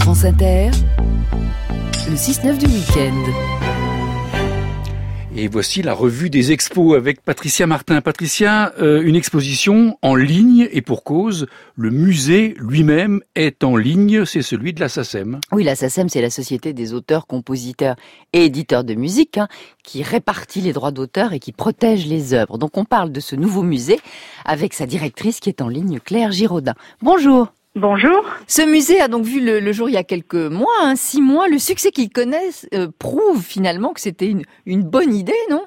France Inter, le 6-9 du week-end. Et voici la revue des expos avec Patricia Martin. Patricia, euh, une exposition en ligne et pour cause, le musée lui-même est en ligne, c'est celui de la SACEM. Oui, la SACEM, c'est la Société des auteurs, compositeurs et éditeurs de musique, hein, qui répartit les droits d'auteur et qui protège les œuvres. Donc on parle de ce nouveau musée avec sa directrice qui est en ligne, Claire Giraudin. Bonjour. Bonjour. Ce musée a donc vu le, jour il y a quelques mois, hein, six mois. Le succès qu'il connaît euh, prouve finalement que c'était une, une bonne idée, non?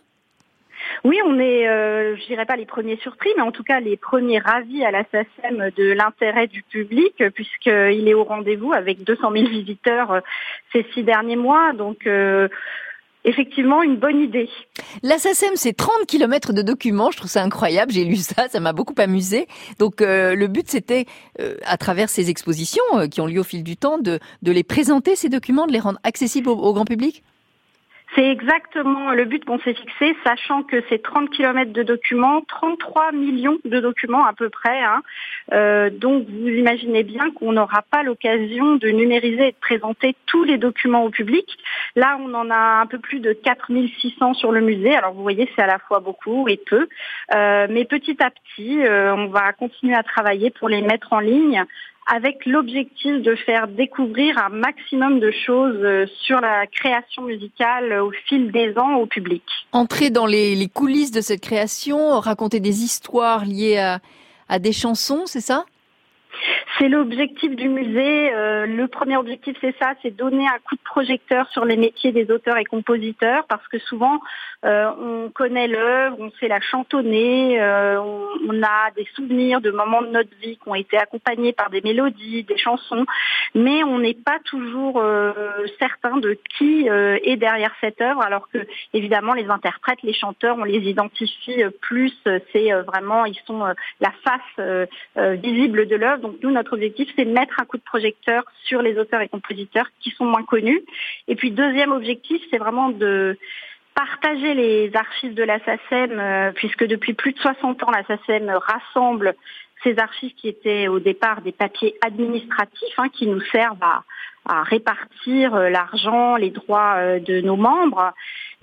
Oui, on est, euh, je dirais pas les premiers surpris, mais en tout cas les premiers ravis à la SACEM de l'intérêt du public, puisqu'il est au rendez-vous avec 200 000 visiteurs euh, ces six derniers mois. Donc, euh, effectivement une bonne idée. La c'est 30 km de documents. Je trouve ça incroyable. J'ai lu ça, ça m'a beaucoup amusé. Donc euh, le but, c'était, euh, à travers ces expositions euh, qui ont lieu au fil du temps, de les présenter, ces documents, de les rendre accessibles au grand public? C'est exactement le but qu'on s'est fixé, sachant que c'est 30 km de documents, 33 millions de documents à peu près. Hein. Euh, donc vous imaginez bien qu'on n'aura pas l'occasion de numériser et de présenter tous les documents au public. Là, on en a un peu plus de 4600 sur le musée. Alors vous voyez, c'est à la fois beaucoup et peu. Euh, mais petit à petit, euh, on va continuer à travailler pour les mettre en ligne avec l'objectif de faire découvrir un maximum de choses euh, sur la création musicale au fil des ans au public. Entrer dans les, coulisses de cette création, raconter des histoires liées à, à des chansons, c'est ça? C'est l'objectif du musée. Euh, le premier objectif, c'est ça, c'est donner un coup de projecteur sur les métiers des auteurs et compositeurs, parce que souvent, euh, on connaît l'œuvre, on sait la chantonner, euh, on, a des souvenirs de moments de notre vie qui ont été accompagnés par des mélodies, des chansons, mais on n'est pas toujours certain de qui est derrière cette œuvre, alors que évidemment, les interprètes, les chanteurs, on les identifie plus. C'est vraiment, ils sont la face visible de l'œuvre. Donc nous, objectif, c'est de mettre un coup de projecteur sur les auteurs et compositeurs qui sont moins connus. Et puis deuxième objectif, c'est vraiment de partager les archives de la SACEM, euh, puisque depuis plus de 60 ans, la SACEM rassemble ces archives qui étaient au départ des papiers administratifs hein, qui nous servent à, à répartir euh, l'argent, les droits euh, de nos membres.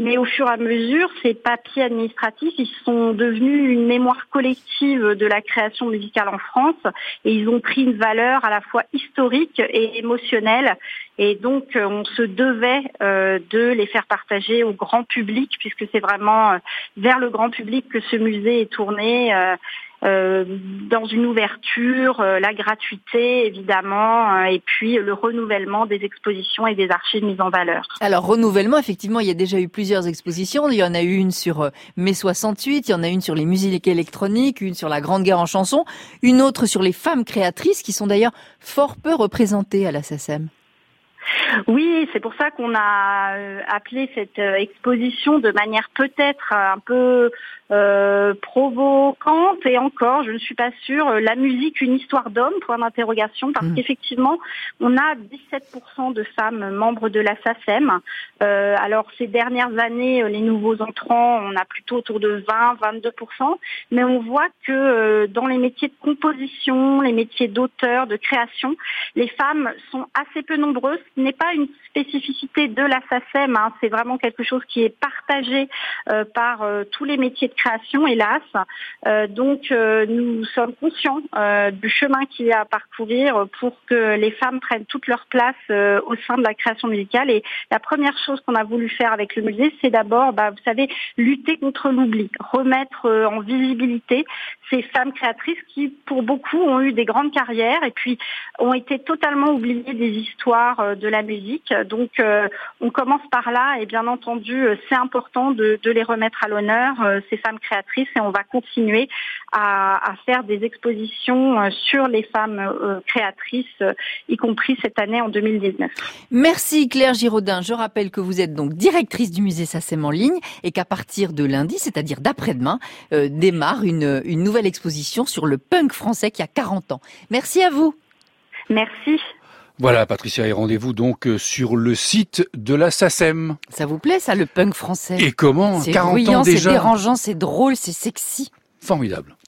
Mais au fur et à mesure, ces papiers administratifs, ils sont devenus une mémoire collective de la création musicale en France et ils ont pris une valeur à la fois historique et émotionnelle. Et donc, euh, on se devait de les faire partager au grand public puisque c'est vraiment vers le grand public que ce musée est tourné. Euh, dans une ouverture, euh, la gratuité évidemment, euh, et puis le renouvellement des expositions et des archives mises en valeur. Alors renouvellement, effectivement, il y a déjà eu plusieurs expositions. Il y en a eu une sur mai 68, il y en a une sur les musiques électroniques, une sur la Grande Guerre en chanson, une autre sur les femmes créatrices qui sont d'ailleurs fort peu représentées à la SACEM. Oui, c'est pour ça qu'on a appelé cette exposition de manière peut-être un peu euh, provocante et encore, je ne suis pas sûre, euh, la musique, une histoire d'homme, point d'interrogation, parce mmh. qu'effectivement, on a 17% de femmes membres de la SACEM. Euh, alors ces dernières années, les nouveaux entrants, on a plutôt autour de 20-22%, mais on voit que dans les métiers de composition, les métiers d'auteur, de création, les femmes sont assez peu nombreuses. Ce n'est pas une spécificité de la SACEM, hein. c'est vraiment quelque chose qui est partagé par tous les métiers de création, hélas. Euh, donc, euh, nous sommes conscients euh, du chemin qu'il y a à parcourir pour que les femmes prennent toute leur place au sein de la création musicale. Et la première chose qu'on a voulu faire avec le musée, c'est d'abord, bah, vous savez, lutter contre l'oubli, remettre en visibilité ces femmes créatrices qui, pour beaucoup, ont eu des grandes carrières et puis ont été totalement oubliées des histoires de la musique. Donc, on commence par là et bien entendu, c'est important de, de, les remettre à l'honneur, ces femmes créatrices et on va continuer à, faire des expositions euh, sur les femmes euh, créatrices, euh, y compris cette année en 2019. Merci Claire Giraudin. Je rappelle que vous êtes donc directrice du musée SACEM en ligne et qu'à partir de lundi, c'est-à-dire d'après-demain, démarre une, une nouvelle exposition sur le punk français qui a 40 ans. Merci à vous. Merci. Voilà, Patricia, et rendez-vous donc sur le site de la SACEM. Ça vous plaît, ça, le punk français? Et comment? C'est 40 ans déjà C'est dérangeant, c'est drôle, c'est sexy. Formidable.